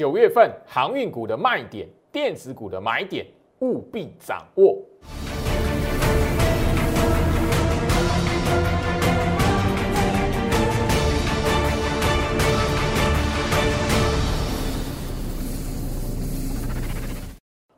九月份航运股的卖点、电子股的买点，务必掌握。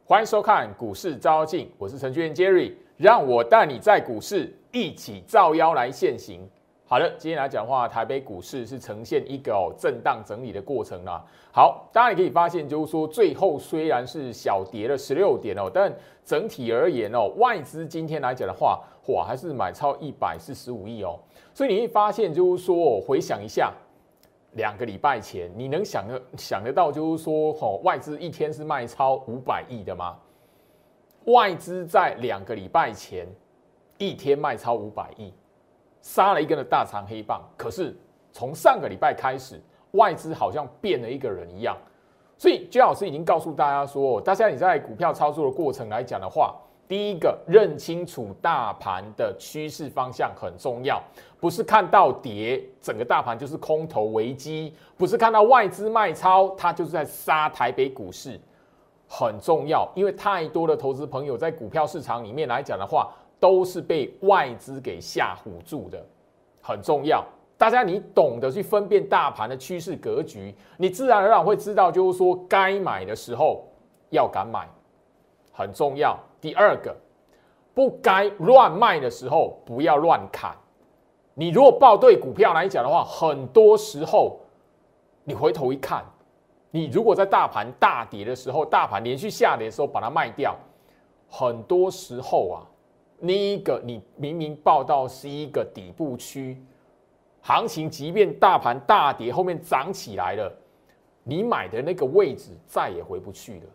欢迎收看股市招镜，我是程序员 Jerry，让我带你在股市一起造妖来现行。好的，今天来讲的话，台北股市是呈现一个哦震荡整理的过程啦。好，大家也可以发现，就是说最后虽然是小跌了十六点哦，但整体而言哦，外资今天来讲的话，哇，还是买超一百四十五亿哦。所以你会发现，就是说回想一下。两个礼拜前，你能想得想得到，就是说，吼，外资一天是卖超五百亿的吗？外资在两个礼拜前一天卖超五百亿，杀了一根的大长黑棒。可是从上个礼拜开始，外资好像变了一个人一样。所以，姜老师已经告诉大家说，大家你在股票操作的过程来讲的话。第一个认清楚大盘的趋势方向很重要，不是看到跌，整个大盘就是空头危机；不是看到外资卖超，它就是在杀台北股市，很重要。因为太多的投资朋友在股票市场里面来讲的话，都是被外资给吓唬住的，很重要。大家你懂得去分辨大盘的趋势格局，你自然而然会知道，就是说该买的时候要敢买，很重要。第二个，不该乱卖的时候不要乱砍。你如果报对股票来讲的话，很多时候你回头一看，你如果在大盘大跌的时候，大盘连续下跌的时候把它卖掉，很多时候啊，那一个你明明报到是一个底部区，行情即便大盘大跌后面涨起来了，你买的那个位置再也回不去了。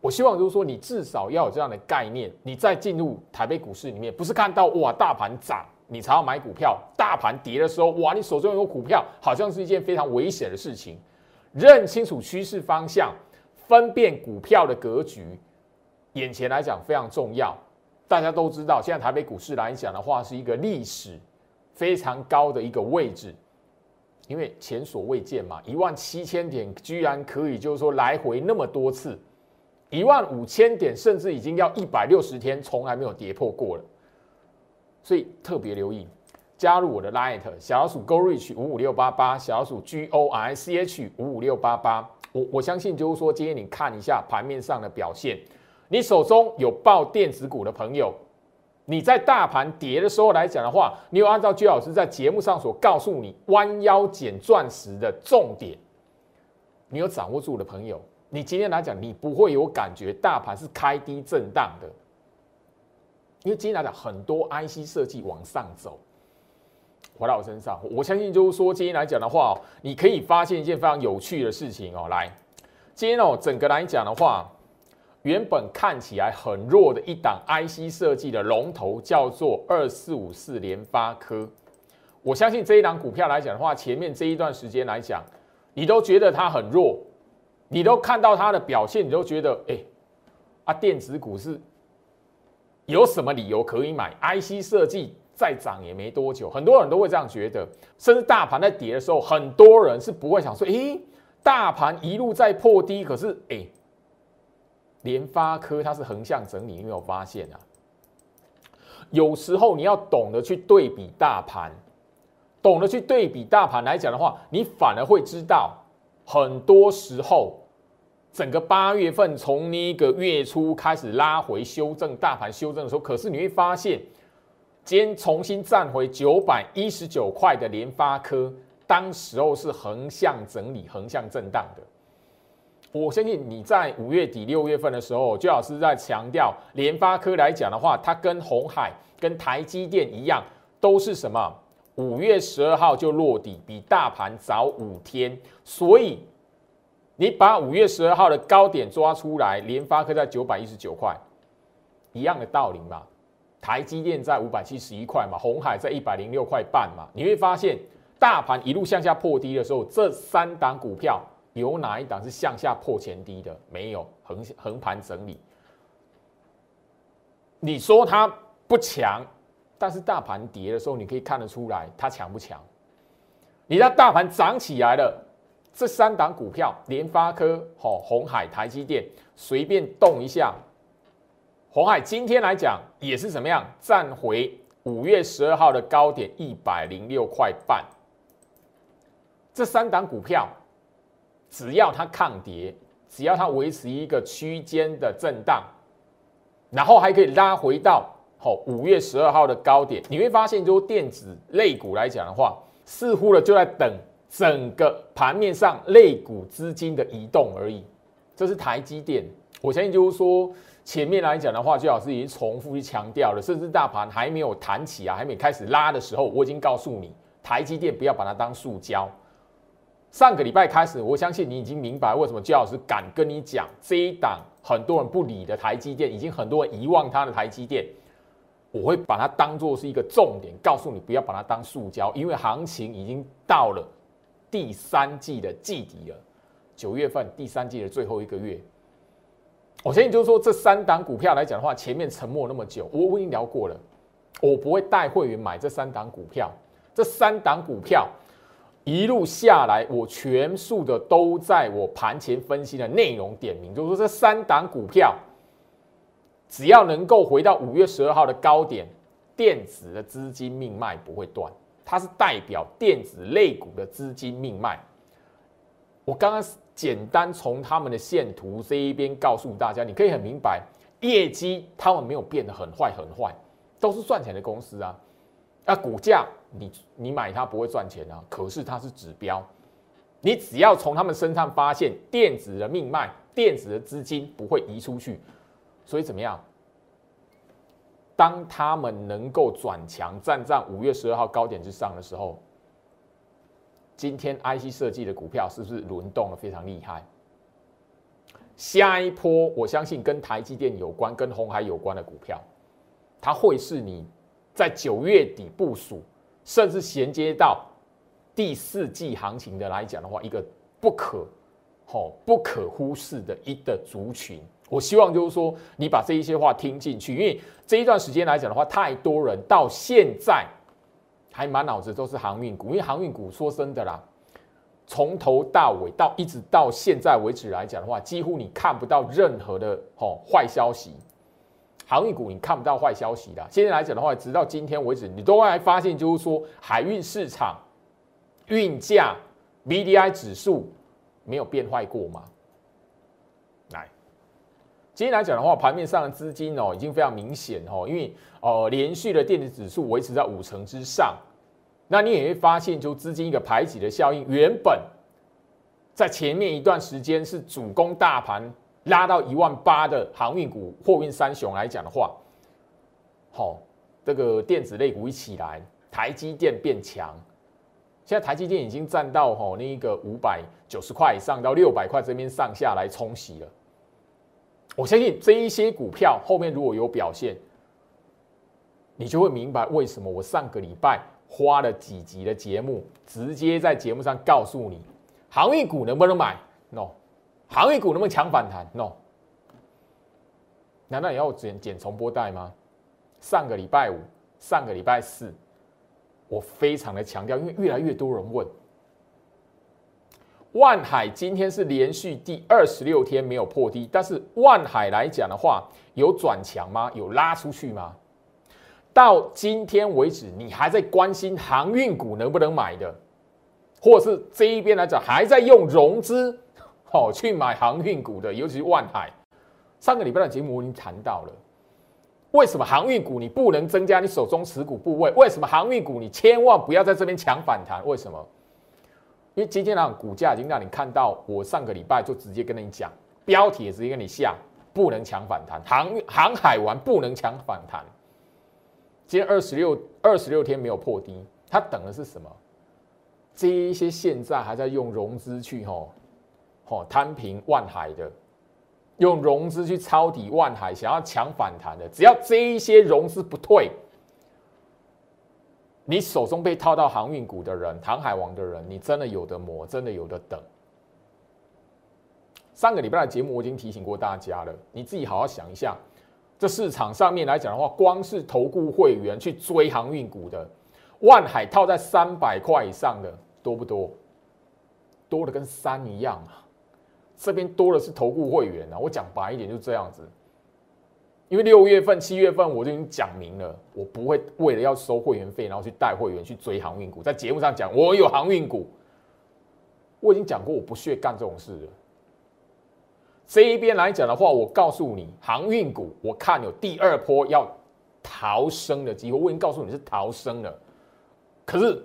我希望就是说，你至少要有这样的概念，你再进入台北股市里面，不是看到哇大盘涨你才要买股票，大盘跌的时候哇你手中有股票，好像是一件非常危险的事情。认清楚趋势方向，分辨股票的格局，眼前来讲非常重要。大家都知道，现在台北股市来讲的话，是一个历史非常高的一个位置，因为前所未见嘛，一万七千点居然可以就是说来回那么多次。一万五千点，甚至已经要一百六十天，从来没有跌破过了。所以特别留意，加入我的 Light 小老鼠 Go Reach 五五六八八，小老鼠 G O R C H 五五六八八。我我相信就是说，今天你看一下盘面上的表现，你手中有报电子股的朋友，你在大盘跌的时候来讲的话，你有按照居老师在节目上所告诉你弯腰捡钻石的重点，你有掌握住的朋友。你今天来讲，你不会有感觉，大盘是开低震荡的，因为今天来讲，很多 IC 设计往上走，回到我身上，我相信就是说，今天来讲的话，你可以发现一件非常有趣的事情哦。来，今天哦，整个来讲的话，原本看起来很弱的一档 IC 设计的龙头，叫做二四五四联发科。我相信这一档股票来讲的话，前面这一段时间来讲，你都觉得它很弱。你都看到它的表现，你都觉得，哎，啊，电子股是有什么理由可以买？IC 设计再涨也没多久，很多人都会这样觉得。甚至大盘在跌的时候，很多人是不会想说，哎，大盘一路在破低，可是，哎，联发科它是横向整理，你有没有发现啊？有时候你要懂得去对比大盘，懂得去对比大盘来讲的话，你反而会知道。很多时候，整个八月份从那个月初开始拉回修正，大盘修正的时候，可是你会发现，今天重新站回九百一十九块的联发科，当时候是横向整理、横向震荡的。我相信你在五月底、六月份的时候，就老师在强调联发科来讲的话，它跟红海、跟台积电一样，都是什么？五月十二号就落底，比大盘早五天，所以你把五月十二号的高点抓出来，联发科在九百一十九块，一样的道理嘛。台积电在五百七十一块嘛，红海在一百零六块半嘛。你会发现，大盘一路向下破低的时候，这三档股票有哪一档是向下破前低的？没有，横横盘整理。你说它不强？但是大盘跌的时候，你可以看得出来它强不强。你让大盘涨起来了，这三档股票，联发科、好红海、台积电，随便动一下。红海今天来讲也是怎么样，站回五月十二号的高点一百零六块半。这三档股票，只要它抗跌，只要它维持一个区间的震荡，然后还可以拉回到好五月十二号的高点，你会发现，就电子类股来讲的话，似乎呢就在等整个盘面上类股资金的移动而已。这是台积电，我相信就是说。前面来讲的话，最好是已经重复去强调了，甚至大盘还没有弹起啊，还没开始拉的时候，我已经告诉你，台积电不要把它当塑胶。上个礼拜开始，我相信你已经明白为什么焦老师敢跟你讲这一档很多人不理的台积电，已经很多人遗忘它的台积电，我会把它当做是一个重点，告诉你不要把它当塑胶，因为行情已经到了第三季的季底了，九月份第三季的最后一个月。我相信就是说，这三档股票来讲的话，前面沉默那么久，我我已经聊过了，我不会带会员买这三档股票。这三档股票一路下来，我全数的都在我盘前分析的内容点名，就是说这三档股票只要能够回到五月十二号的高点，电子的资金命脉不会断，它是代表电子类股的资金命脉。我刚刚。简单从他们的线图这一边告诉大家，你可以很明白，业绩他们没有变得很坏很坏，都是赚钱的公司啊。那股价你你买它不会赚钱啊，可是它是指标，你只要从他们身上发现电子的命脉，电子的资金不会移出去，所以怎么样？当他们能够转强，站在五月十二号高点之上的时候。今天 IC 设计的股票是不是轮动的非常厉害？下一波我相信跟台积电有关、跟红海有关的股票，它会是你在九月底部署，甚至衔接到第四季行情的来讲的话，一个不可好不可忽视的一个族群。我希望就是说，你把这一些话听进去，因为这一段时间来讲的话，太多人到现在。还满脑子都是航运股，因为航运股说真的啦，从头到尾到一直到现在为止来讲的话，几乎你看不到任何的吼坏消息。航运股你看不到坏消息的。现在来讲的话，直到今天为止，你都还发现就是说海运市场运价 B D I 指数没有变坏过吗？来，今天来讲的话，盘面上的资金哦已经非常明显哦，因为哦连续的电子指数维持在五成之上。那你也会发现，就资金一个排挤的效应，原本在前面一段时间是主攻大盘拉到一万八的航运股、货运三雄来讲的话，好，这个电子类股一起来，台积电变强，现在台积电已经占到吼那个五百九十块以上到六百块这边上下来冲洗了。我相信这一些股票后面如果有表现，你就会明白为什么我上个礼拜。花了几集的节目，直接在节目上告诉你，航运股能不能买？No，航运股能不能抢反弹？No，难道你要剪剪重播带吗？上个礼拜五、上个礼拜四，我非常的强调，因为越来越多人问，万海今天是连续第二十六天没有破低，但是万海来讲的话，有转强吗？有拉出去吗？到今天为止，你还在关心航运股能不能买的，或者是这一边来讲还在用融资哦去买航运股的，尤其是万海。上个礼拜的节目我已经谈到了，为什么航运股你不能增加你手中持股部位？为什么航运股你千万不要在这边抢反弹？为什么？因为今天呢，股价已经让你看到，我上个礼拜就直接跟你讲，标题也直接跟你下，不能抢反弹，航航海玩不能抢反弹。今天二十六二十六天没有破低，它等的是什么？这一些现在还在用融资去吼哦摊平万海的，用融资去抄底万海，想要抢反弹的，只要这一些融资不退，你手中被套到航运股的人、航海王的人，你真的有的磨，真的有的等。上个礼拜的节目我已经提醒过大家了，你自己好好想一下。这市场上面来讲的话，光是投顾会员去追航运股的，万海套在三百块以上的多不多？多的跟山一样啊。这边多的是投顾会员啊，我讲白一点就是这样子。因为六月份、七月份我就已经讲明了，我不会为了要收会员费，然后去带会员去追航运股。在节目上讲，我有航运股，我已经讲过，我不屑干这种事了。这一边来讲的话，我告诉你，航运股我看有第二波要逃生的机会。我已经告诉你是逃生了，可是，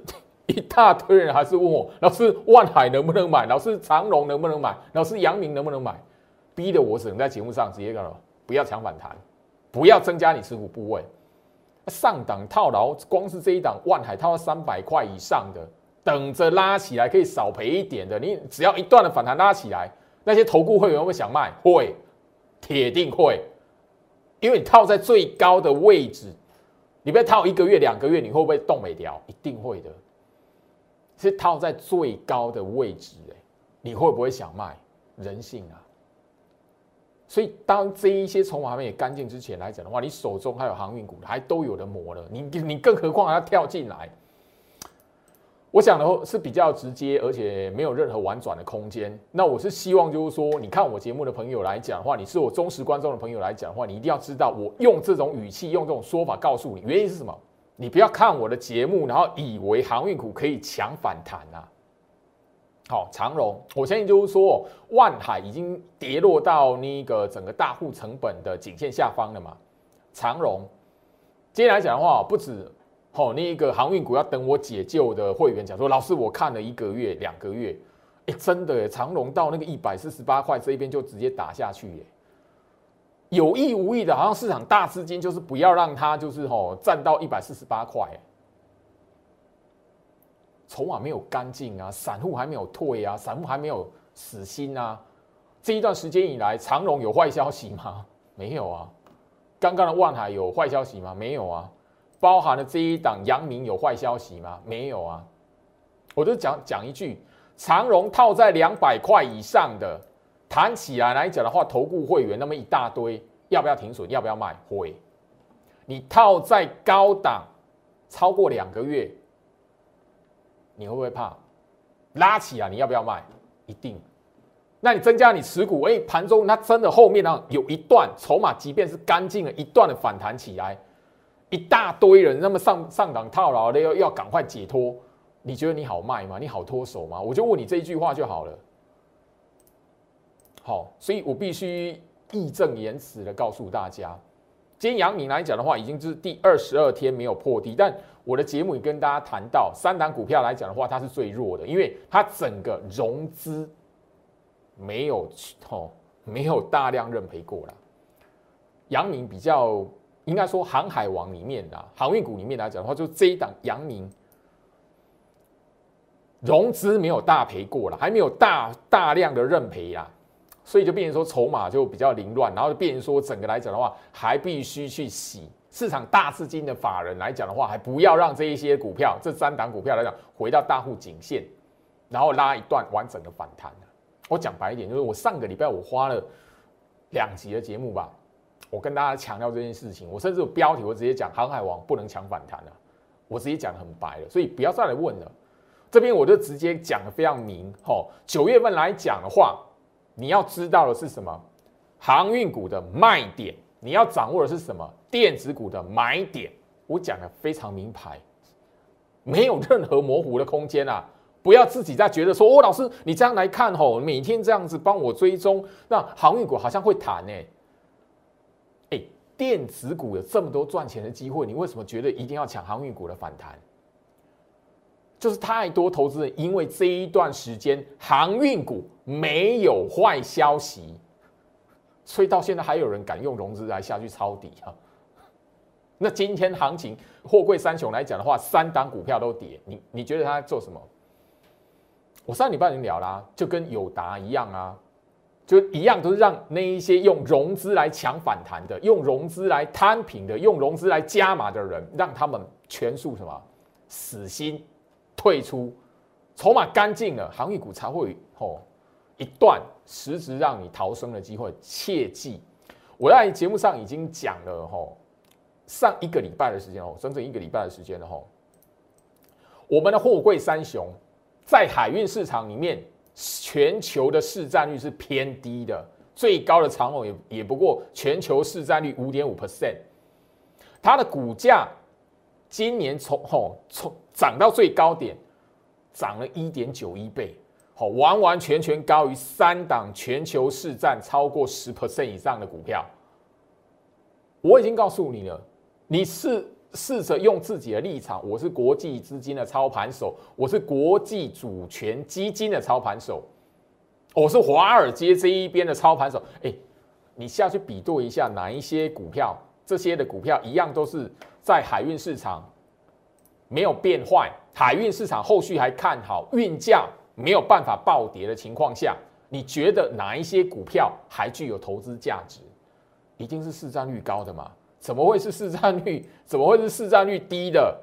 一大堆人还是问我，老师万海能不能买？老师长隆能不能买？老师阳明能不能买？逼得我只能在节目上直接讲了，不要抢反弹。不要增加你持股部位，上档套牢，光是这一档万海套到三百块以上的，等着拉起来可以少赔一点的。你只要一段的反弹拉起来，那些投顾会员会想卖，会，铁定会，因为你套在最高的位置，你不要套一个月两个月，你会不会动没掉？一定会的，是套在最高的位置，哎，你会不会想卖？人性啊！所以，当这一些筹码还没干净之前来讲的话，你手中还有航运股，还都有的磨了。你你更何况要跳进来？我想的是比较直接，而且没有任何婉转的空间。那我是希望就是说，你看我节目的朋友来讲的话，你是我忠实观众的朋友来讲的话，你一定要知道，我用这种语气、用这种说法告诉你，原因是什么？你不要看我的节目，然后以为航运股可以强反弹啊。好，长荣，我相信就是说，万海已经跌落到那个整个大户成本的颈线下方了嘛。长荣，接下来讲的话，不止，好，那一个航运股要等我解救的会员讲说，老师，我看了一个月、两个月，哎，真的，长荣到那个一百四十八块这一边就直接打下去，耶，有意无意的，好像市场大资金就是不要让它就是吼站到一百四十八块。筹码没有干净啊，散户还没有退啊，散户还没有死心啊。这一段时间以来，长荣有坏消息吗？没有啊。刚刚的万海有坏消息吗？没有啊。包含了这一档阳明有坏消息吗？没有啊。我就讲讲一句，长荣套在两百块以上的，谈起来来讲的话，投顾会员那么一大堆，要不要停损？要不要卖？会。你套在高档超过两个月。你会不会怕拉起来？你要不要卖？一定。那你增加你持股，哎，盘中它真的后面呢有一段筹码，即便是干净了一段的反弹起来，一大堆人那么上上档套牢的要要赶快解脱，你觉得你好卖吗？你好脱手吗？我就问你这一句话就好了。好，所以我必须义正言辞的告诉大家。今天阳明来讲的话，已经是第二十二天没有破低，但我的节目也跟大家谈到，三档股票来讲的话，它是最弱的，因为它整个融资没有哦，没有大量认赔过了。阳明比较应该说航海王里面的，航运股里面来讲的话，就这一档阳明融资没有大赔过了，还没有大大量的认赔啦。所以就变成说筹码就比较凌乱，然后就变成说整个来讲的话，还必须去洗市场大资金的法人来讲的话，还不要让这一些股票这三档股票来讲回到大户颈线，然后拉一段完整的反弹我讲白一点，就是我上个礼拜我花了两集的节目吧，我跟大家强调这件事情，我甚至有标题我直接讲航海王不能抢反弹了，我直接讲的很白了，所以不要再来问了。这边我就直接讲的非常明，吼，九月份来讲的话。你要知道的是什么？航运股的卖点，你要掌握的是什么？电子股的买点，我讲的非常明牌，没有任何模糊的空间啊！不要自己在觉得说，哦，老师，你这样来看吼，每天这样子帮我追踪，那航运股好像会弹呢。哎，电子股有这么多赚钱的机会，你为什么觉得一定要抢航运股的反弹？就是太多投资人因为这一段时间航运股没有坏消息，所以到现在还有人敢用融资来下去抄底啊？那今天行情货柜三雄来讲的话，三档股票都跌，你你觉得他在做什么？我上礼拜已经聊啦，就跟友达一样啊，就一样都是让那一些用融资来抢反弹的、用融资来摊平的、用融资来加码的人，让他们全数什么死心。退出，筹码干净了，航运股才会吼一段实质让你逃生的机会。切记，我在节目上已经讲了吼，上一个礼拜的时间哦，整整一个礼拜的时间了吼。我们的货柜三雄在海运市场里面全球的市占率是偏低的，最高的长虹也也不过全球市占率五点五 percent，它的股价今年从吼从涨到最高点，涨了一点九一倍，好，完完全全高于三档全球市占超过十 percent 以上的股票。我已经告诉你了，你是。试着用自己的立场，我是国际资金的操盘手，我是国际主权基金的操盘手，我是华尔街这一边的操盘手。哎，你下去比对一下，哪一些股票，这些的股票一样都是在海运市场没有变坏，海运市场后续还看好，运价没有办法暴跌的情况下，你觉得哪一些股票还具有投资价值？一定是市占率高的嘛？怎么会是市占率？怎么会是市占率低的？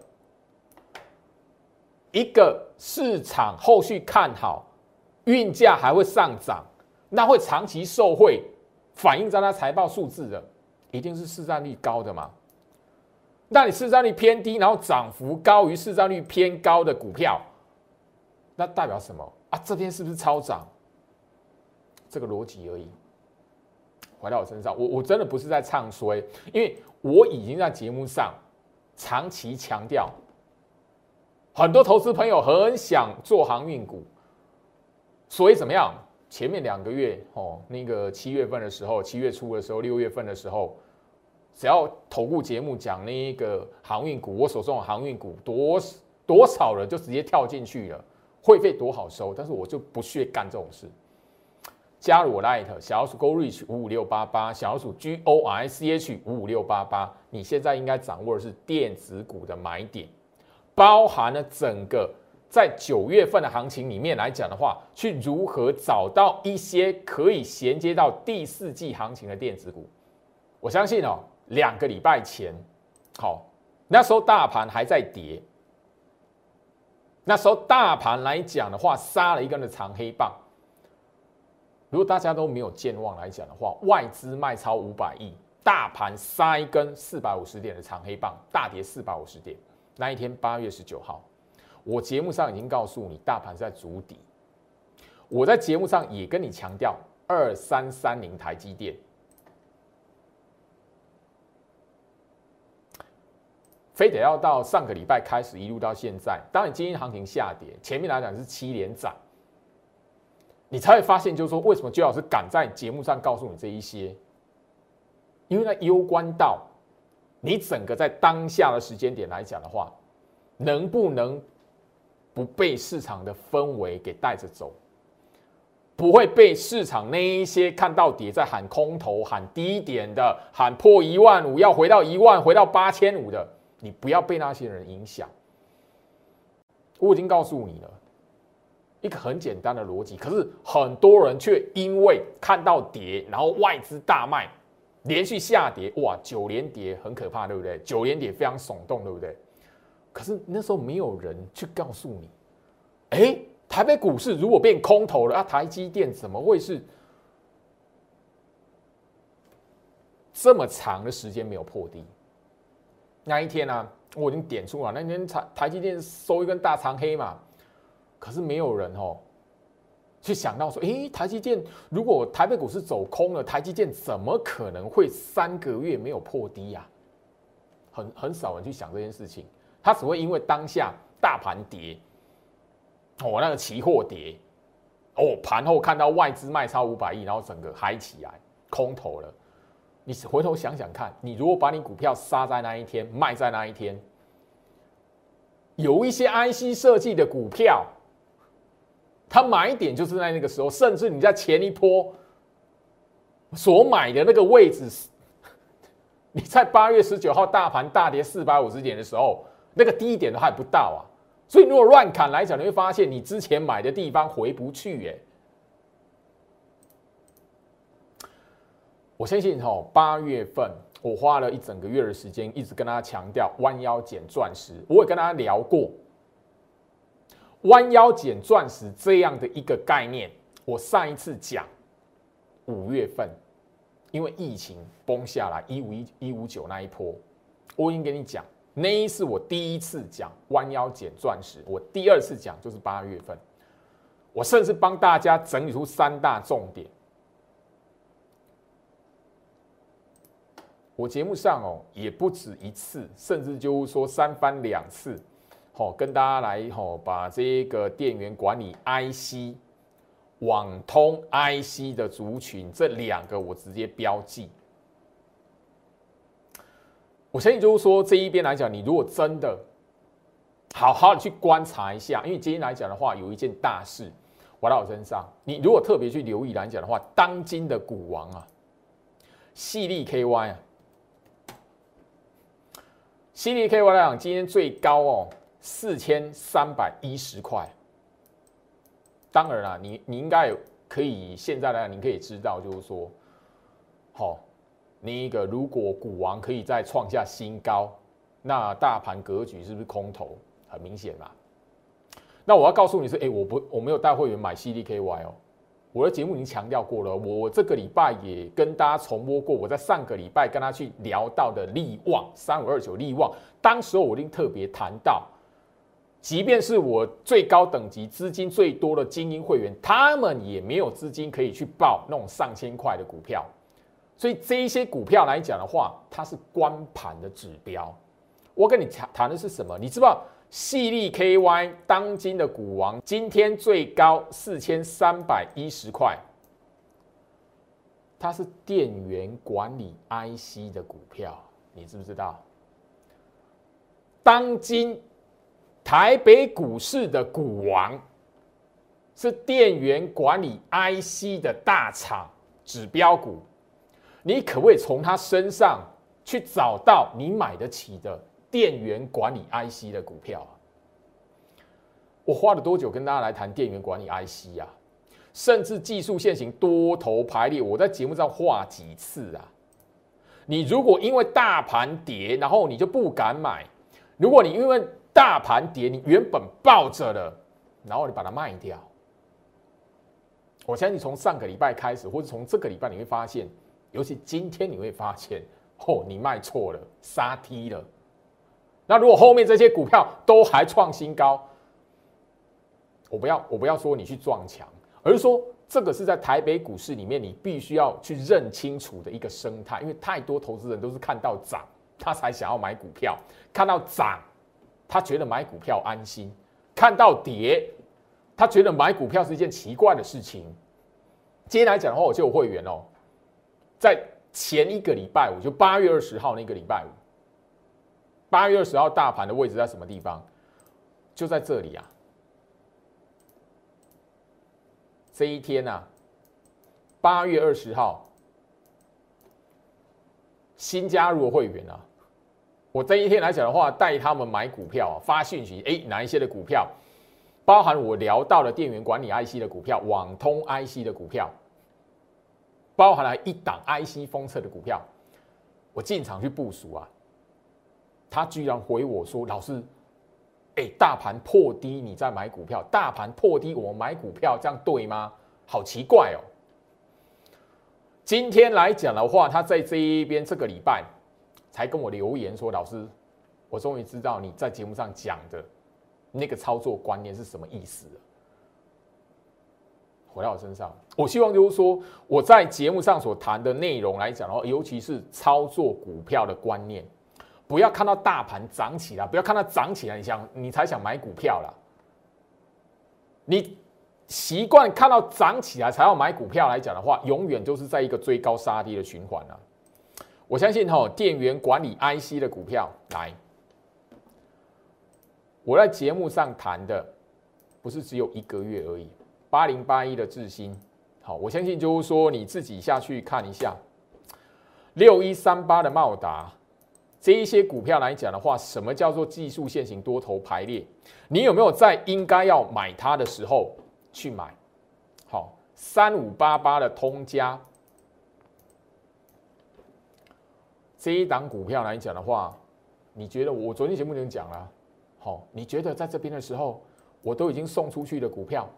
一个市场后续看好，运价还会上涨，那会长期受惠，反映在它财报数字的，一定是市占率高的嘛？那你市占率偏低，然后涨幅高于市占率偏高的股票，那代表什么啊？这边是不是超涨？这个逻辑而已。回到我身上，我我真的不是在唱衰，因为。我已经在节目上长期强调，很多投资朋友很想做航运股，所以怎么样？前面两个月哦，那个七月份的时候，七月初的时候，六月份的时候，只要投顾节目讲那一个航运股，我手中的航运股多多少人就直接跳进去了，会费多好收，但是我就不屑干这种事。加入我 Light 小老鼠 Go Reach 五五六八八，小老鼠 G O R C H 五五六八八，你现在应该掌握的是电子股的买点，包含了整个在九月份的行情里面来讲的话，去如何找到一些可以衔接到第四季行情的电子股。我相信哦，两个礼拜前，好，那时候大盘还在跌，那时候大盘来讲的话，杀了一根的长黑棒。如果大家都没有健忘来讲的话，外资卖超五百亿，大盘杀一根四百五十点的长黑棒，大跌四百五十点。那一天八月十九号，我节目上已经告诉你，大盘在筑底。我在节目上也跟你强调，二三三零台积电，非得要到上个礼拜开始一路到现在，当你今天行情下跌，前面来讲是七连涨。你才会发现，就是说，为什么周老师敢在节目上告诉你这一些？因为那攸关到你整个在当下的时间点来讲的话，能不能不被市场的氛围给带着走，不会被市场那一些看到底在喊空头、喊低点的、喊破一万五要回到一万、回到八千五的，你不要被那些人影响。我已经告诉你了。一个很简单的逻辑，可是很多人却因为看到跌，然后外资大卖，连续下跌，哇，九连跌很可怕，对不对？九连跌非常耸动，对不对？可是那时候没有人去告诉你，哎，台北股市如果变空头了啊，台积电怎么会是这么长的时间没有破低？那一天呢，我已经点出了，那天台台积电收一根大长黑嘛。可是没有人哦，去想到说，诶，台积电如果台北股市走空了，台积电怎么可能会三个月没有破低呀？很很少人去想这件事情，他只会因为当下大盘跌，哦，那个期货跌，哦，盘后看到外资卖超五百亿，然后整个嗨起来，空头了。你回头想想看，你如果把你股票杀在那一天，卖在那一天，有一些 IC 设计的股票。它买点就是在那个时候，甚至你在前一波所买的那个位置，你在八月十九号大盘大跌四百五十点的时候，那个低点都还不到啊。所以如果乱砍来讲，你会发现你之前买的地方回不去耶。我相信哈，八月份我花了一整个月的时间，一直跟大家强调弯腰捡钻石，我也跟大家聊过。弯腰捡钻石这样的一个概念，我上一次讲五月份，因为疫情崩下来一五一一五九那一波，我已经跟你讲，那一次我第一次讲弯腰捡钻石，我第二次讲就是八月份，我甚至帮大家整理出三大重点。我节目上哦也不止一次，甚至就是说三番两次，好跟大家来吼把这个电源管理 IC、网通 IC 的族群这两个我直接标记。我相信就是说这一边来讲，你如果真的好好的去观察一下，因为今天来讲的话，有一件大事玩到我身上，你如果特别去留意来讲的话，当今的股王啊，细粒 KY 啊。C D K Y 来讲，今天最高哦，四千三百一十块。当然啦，你你应该可以现在来讲，你可以知道，就是说，好，那一个如果股王可以再创下新高，那大盘格局是不是空头？很明显嘛。那我要告诉你是，哎，我不我没有带会员买 C D K Y 哦。我的节目已经强调过了，我这个礼拜也跟大家重播过。我在上个礼拜跟他去聊到的利旺三五二九利旺，当时我已经特别谈到，即便是我最高等级、资金最多的精英会员，他们也没有资金可以去报那种上千块的股票。所以这一些股票来讲的话，它是关盘的指标。我跟你谈谈的是什么？你知道？细粒 KY 当今的股王，今天最高四千三百一十块，它是电源管理 IC 的股票，你知不知道？当今台北股市的股王是电源管理 IC 的大厂指标股，你可不可以从它身上去找到你买得起的？电源管理 IC 的股票，我花了多久跟大家来谈电源管理 IC 啊？甚至技术线型多头排列，我在节目上画几次啊？你如果因为大盘跌，然后你就不敢买；如果你因为大盘跌，你原本抱着了，然后你把它卖掉，我相信从上个礼拜开始，或者从这个礼拜，你会发现，尤其今天你会发现，哦，你卖错了，杀梯了。那如果后面这些股票都还创新高，我不要我不要说你去撞墙，而是说这个是在台北股市里面你必须要去认清楚的一个生态，因为太多投资人都是看到涨他才想要买股票，看到涨他觉得买股票安心，看到跌他觉得买股票是一件奇怪的事情。今天来讲的话，我就有会员哦，在前一个礼拜五，就八月二十号那个礼拜五。八月二十号大盘的位置在什么地方？就在这里啊！这一天啊，八月二十号，新加入的会员啊，我这一天来讲的话，带他们买股票，发讯息，哎，哪一些的股票？包含我聊到的电源管理 IC 的股票、网通 IC 的股票，包含了一档 IC 封测的股票，我进场去部署啊。他居然回我说：“老师，哎，大盘破低，你在买股票？大盘破低，我买股票，这样对吗？好奇怪哦！今天来讲的话，他在这一边这个礼拜才跟我留言说：‘老师，我终于知道你在节目上讲的那个操作观念是什么意思了。’回到我身上，我希望就是说我在节目上所谈的内容来讲的话，尤其是操作股票的观念。”不要看到大盘涨起来，不要看到涨起来，你想你才想买股票了。你习惯看到涨起来才要买股票来讲的话，永远就是在一个追高杀低的循环啊！我相信哈，电源管理 IC 的股票来，我在节目上谈的不是只有一个月而已。八零八一的智新，好，我相信就是说你自己下去看一下，六一三八的茂达。这一些股票来讲的话，什么叫做技术线型多头排列？你有没有在应该要买它的时候去买？好，三五八八的通家这一档股票来讲的话，你觉得我昨天节目已经讲了，好，你觉得在这边的时候，我都已经送出去的股票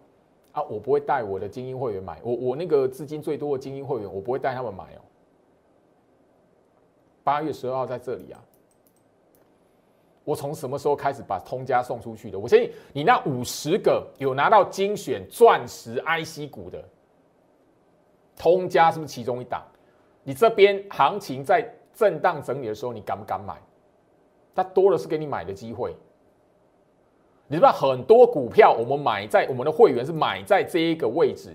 啊，我不会带我的精英会员买，我我那个资金最多的精英会员，我不会带他们买哦。八月十二号在这里啊，我从什么时候开始把通家送出去的？我相信你那五十个有拿到精选钻石 IC 股的，通家是不是其中一档？你这边行情在震荡整理的时候，你敢不敢买？它多的是给你买的机会。你知道很多股票我们买在我们的会员是买在这一个位置，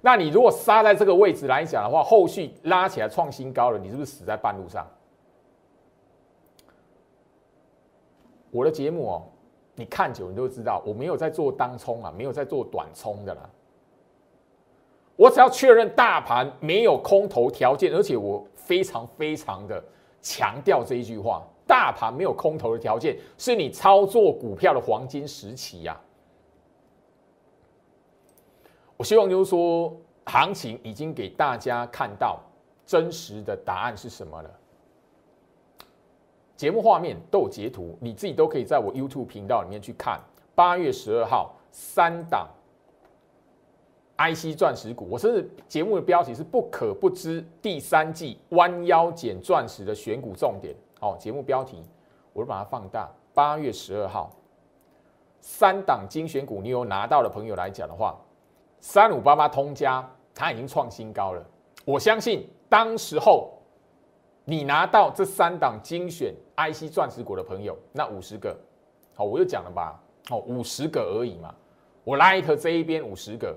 那你如果杀在这个位置来讲的话，后续拉起来创新高了，你是不是死在半路上？我的节目哦，你看久你就知道，我没有在做当冲啊，没有在做短冲的啦。我只要确认大盘没有空头条件，而且我非常非常的强调这一句话：大盘没有空头的条件，是你操作股票的黄金时期呀。我希望就是说，行情已经给大家看到真实的答案是什么了。节目画面都有截图，你自己都可以在我 YouTube 频道里面去看。八月十二号三档 IC 钻石股，我甚至节目的标题是不可不知第三季弯腰捡钻石的选股重点。好，节目标题我就把它放大。八月十二号三档精选股，你有拿到的朋友来讲的话，三五八八通家它已经创新高了。我相信当时候你拿到这三档精选。IC 钻石股的朋友，那五十个，好，我就讲了吧，哦，五十个而已嘛。我 Light 这一边五十个，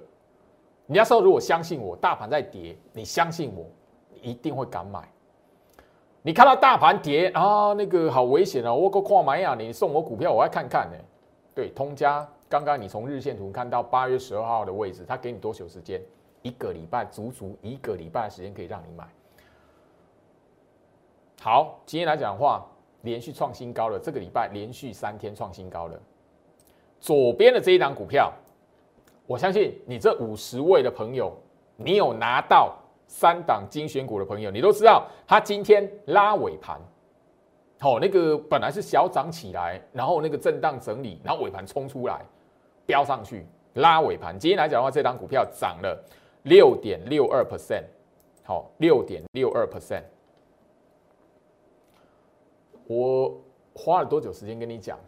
你要说如果相信我，大盘在跌，你相信我，你一定会敢买。你看到大盘跌啊，那个好危险啊，我个矿买呀，你送我股票，我要看看呢。对，通家，刚刚你从日线图看到八月十二号的位置，他给你多久时间？一个礼拜，足足一个礼拜的时间可以让你买。好，今天来讲的话。连续创新高了，这个礼拜连续三天创新高了。左边的这一档股票，我相信你这五十位的朋友，你有拿到三档精选股的朋友，你都知道，它今天拉尾盘，哦，那个本来是小涨起来，然后那个震荡整理，然后尾盘冲出来，飙上去，拉尾盘。今天来讲的话，这档股票涨了六点六二 percent，好，六点六二 percent。我花了多久时间跟你讲？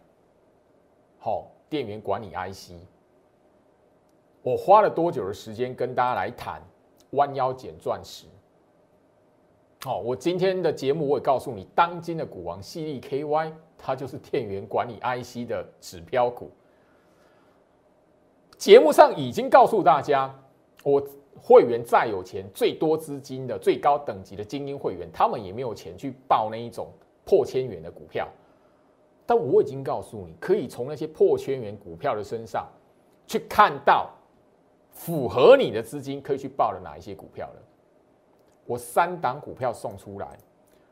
好，电源管理 IC。我花了多久的时间跟大家来谈弯腰捡钻石？好，我今天的节目我也告诉你，当今的股王系利 KY，它就是电源管理 IC 的指标股。节目上已经告诉大家，我会员再有钱、最多资金的、最高等级的精英会员，他们也没有钱去报那一种。破千元的股票，但我已经告诉你，可以从那些破千元股票的身上去看到符合你的资金可以去报的哪一些股票了。我三档股票送出来，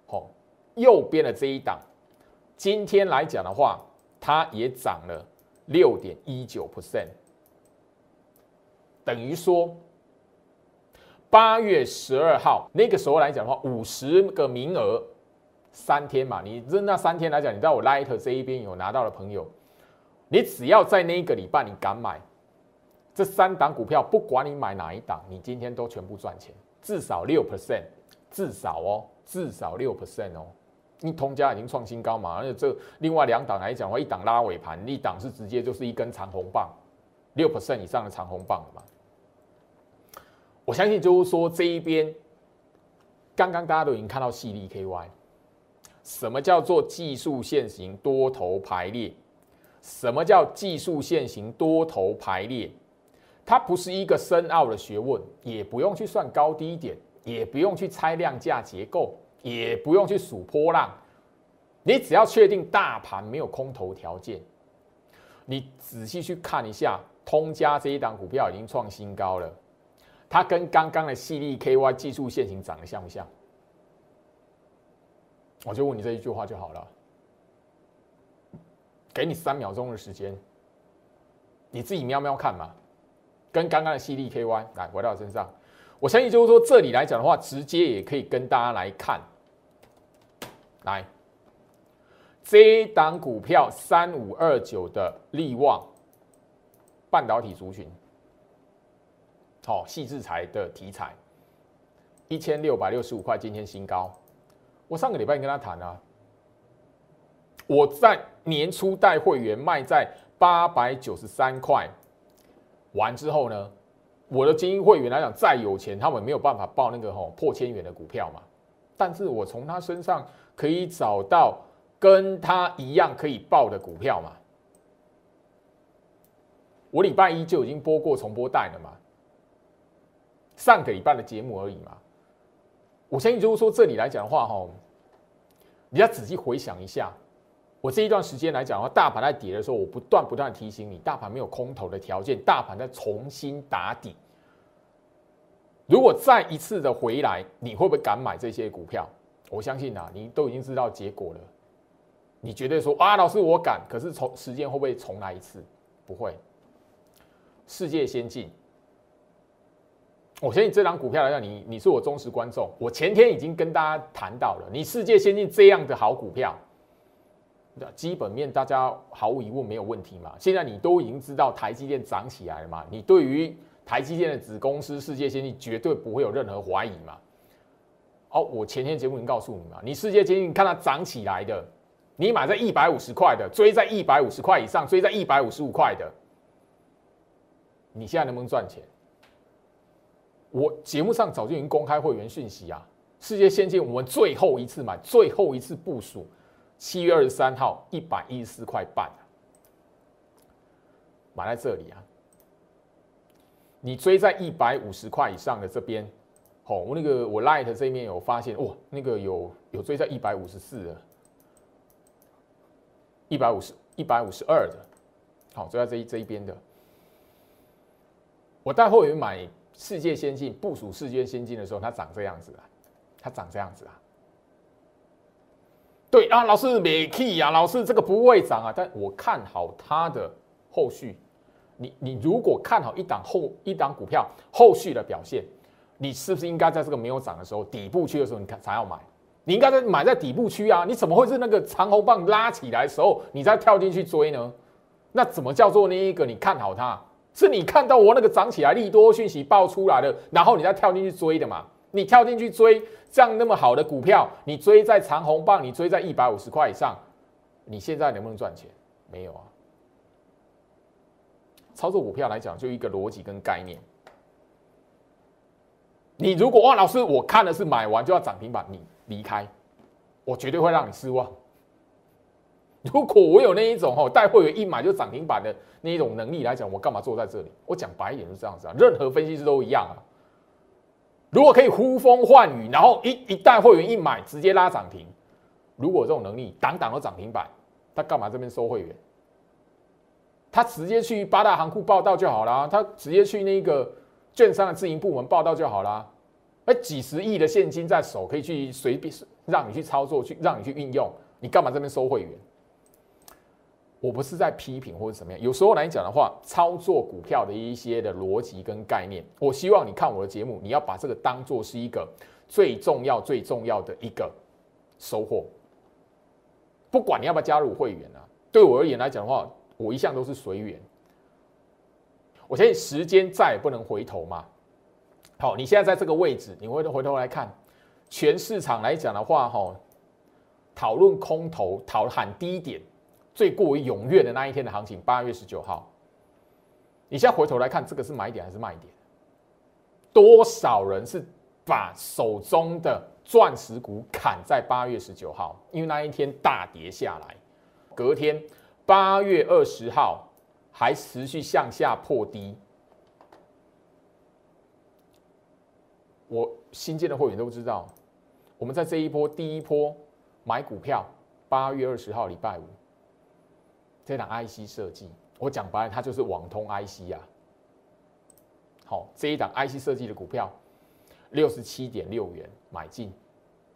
好，右边的这一档，今天来讲的话，它也涨了六点一九 percent，等于说八月十二号那个时候来讲的话，五十个名额。三天嘛，你扔那三天来讲，你在我 Light 这一边有拿到的朋友，你只要在那一个礼拜你敢买这三档股票，不管你买哪一档，你今天都全部赚钱，至少六 percent，至少哦，至少六 percent 哦。你通家已经创新高嘛，而且这另外两档来讲的话，一档拉尾盘，一档是直接就是一根长红棒，六 percent 以上的长红棒嘛。我相信就是说这一边，刚刚大家都已经看到细粒 KY。什么叫做技术线型多头排列？什么叫技术线型多头排列？它不是一个深奥的学问，也不用去算高低点，也不用去猜量价结构，也不用去数波浪。你只要确定大盘没有空头条件，你仔细去看一下，通家这一档股票已经创新高了，它跟刚刚的细粒 KY 技术线型长得像不像？我就问你这一句话就好了，给你三秒钟的时间，你自己瞄瞄看嘛。跟刚刚的 C D K Y 来回到身上，我相信就是说这里来讲的话，直接也可以跟大家来看，来这一档股票三五二九的利旺半导体族群，好，细制材的题材，一千六百六十五块，今天新高。我上个礼拜跟他谈啊，我在年初带会员卖在八百九十三块，完之后呢，我的精英会员来讲再有钱，他们没有办法报那个吼破千元的股票嘛。但是我从他身上可以找到跟他一样可以报的股票嘛。我礼拜一就已经播过重播带了嘛，上个礼拜的节目而已嘛。我相信就是说这里来讲的话，哈，你要仔细回想一下，我这一段时间来讲的话，大盘在跌的时候，我不断不断提醒你，大盘没有空头的条件，大盘在重新打底。如果再一次的回来，你会不会敢买这些股票？我相信啊，你都已经知道结果了。你绝对说啊，老师我敢，可是从时间会不会重来一次？不会。世界先进，我相信这张股票来讲，你你是我忠实观众。我前天已经跟大家谈到了，你世界先进这样的好股票，基本面大家毫无疑问没有问题嘛。现在你都已经知道台积电涨起来了嘛，你对于台积电的子公司世界先进绝对不会有任何怀疑嘛。哦，我前天节目已经告诉你嘛，你世界先进看它涨起来的，你买在一百五十块的，追在一百五十块以上，追在一百五十五块的。你现在能不能赚钱？我节目上早就已经公开会员讯息啊！世界先进，我们最后一次买，最后一次部署，七月二十三号一百一十四块半，买在这里啊！你追在一百五十块以上的这边，好，我那个我 light 这面有发现，哇，那个有有追在一百五十四的，一百五十一百五十二的，好，追在这一这一边的。我带货员买世界先进部署世界先进的时候，它长这样子啊，它长这样子啊。对啊，老师没 key 啊，老师这个不会涨啊，但我看好它的后续。你你如果看好一档后一档股票后续的表现，你是不是应该在这个没有涨的时候底部区的时候，你看才要买？你应该在买在底部区啊，你怎么会是那个长虹棒拉起来的时候，你再跳进去追呢？那怎么叫做那一个你看好它？是你看到我那个涨起来利多讯息爆出来的，然后你再跳进去追的嘛？你跳进去追这样那么好的股票，你追在长红棒，你追在一百五十块以上，你现在能不能赚钱？没有啊。操作股票来讲，就一个逻辑跟概念。你如果哇，老师，我看的是买完就要涨停板，你离开，我绝对会让你失望。如果我有那一种哦，带会员一买就涨停板的那一种能力来讲，我干嘛坐在这里？我讲白一点是这样子啊，任何分析师都一样啊。如果可以呼风唤雨，然后一一带会员一买直接拉涨停，如果这种能力，挡挡都涨停板，他干嘛这边收会员？他直接去八大行库报道就好啦，他直接去那个券商的自营部门报道就好啦。哎，几十亿的现金在手，可以去随便让你去操作，去让你去运用，你干嘛这边收会员？我不是在批评或者怎么样，有时候来讲的话，操作股票的一些的逻辑跟概念，我希望你看我的节目，你要把这个当做是一个最重要、最重要的一个收获。不管你要不要加入会员啊，对我而言来讲的话，我一向都是随缘。我相信时间再也不能回头嘛。好，你现在在这个位置，你回头回头来看，全市场来讲的话，哈，讨论空头，讨喊低点。最过于踊跃的那一天的行情，八月十九号。你现在回头来看，这个是买点还是卖点？多少人是把手中的钻石股砍在八月十九号？因为那一天大跌下来，隔天八月二十号还持续向下破低。我新建的会员都知道，我们在这一波第一波买股票，八月二十号礼拜五。这档 IC 设计，我讲白了，它就是网通 IC 呀。好，这一档 IC 设计的股票，六十七点六元买进，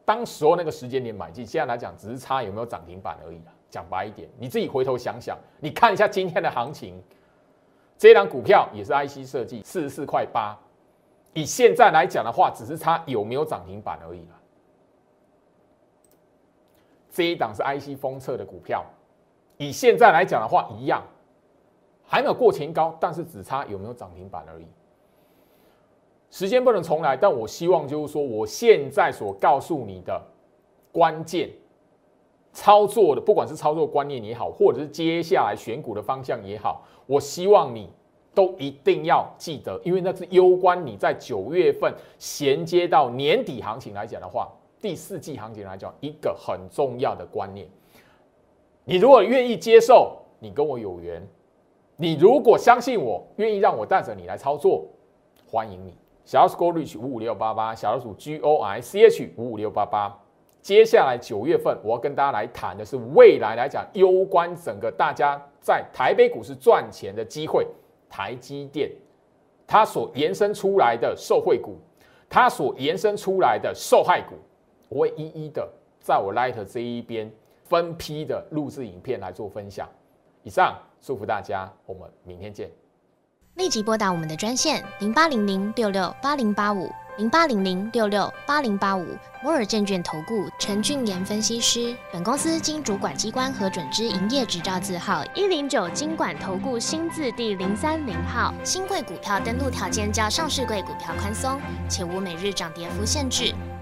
当时候那个时间点买进，现在来讲只是差有没有涨停板而已啦。讲白一点，你自己回头想想，你看一下今天的行情，这一档股票也是 IC 设计，四十四块八，以现在来讲的话，只是差有没有涨停板而已啦。这一档是 IC 封测的股票。以现在来讲的话，一样还没有过前高，但是只差有没有涨停板而已。时间不能重来，但我希望就是说，我现在所告诉你的关键，操作的，不管是操作观念也好，或者是接下来选股的方向也好，我希望你都一定要记得，因为那是攸关你在九月份衔接到年底行情来讲的话，第四季行情来讲一个很重要的观念。你如果愿意接受，你跟我有缘；你如果相信我，愿意让我带着你来操作，欢迎你。小老鼠 Go Reach 五五六八八，小老鼠 G O I C H 五五六八八。接下来九月份，我要跟大家来谈的是未来来讲，攸关整个大家在台北股市赚钱的机会。台积电它所延伸出来的受惠股，它所延伸出来的受害股，我会一一的在我 Light 这一边分批的录制影片来做分享。以上，祝福大家，我们明天见。立即拨打我们的专线零八零零六六八零八五。零八零零六六八零八五摩尔证券投顾陈俊言分析师，本公司经主管机关核准之营业执照字号一零九金管投顾新字第零三零号。新贵股票登录条件较上市贵股票宽松，且无每日涨跌幅限制。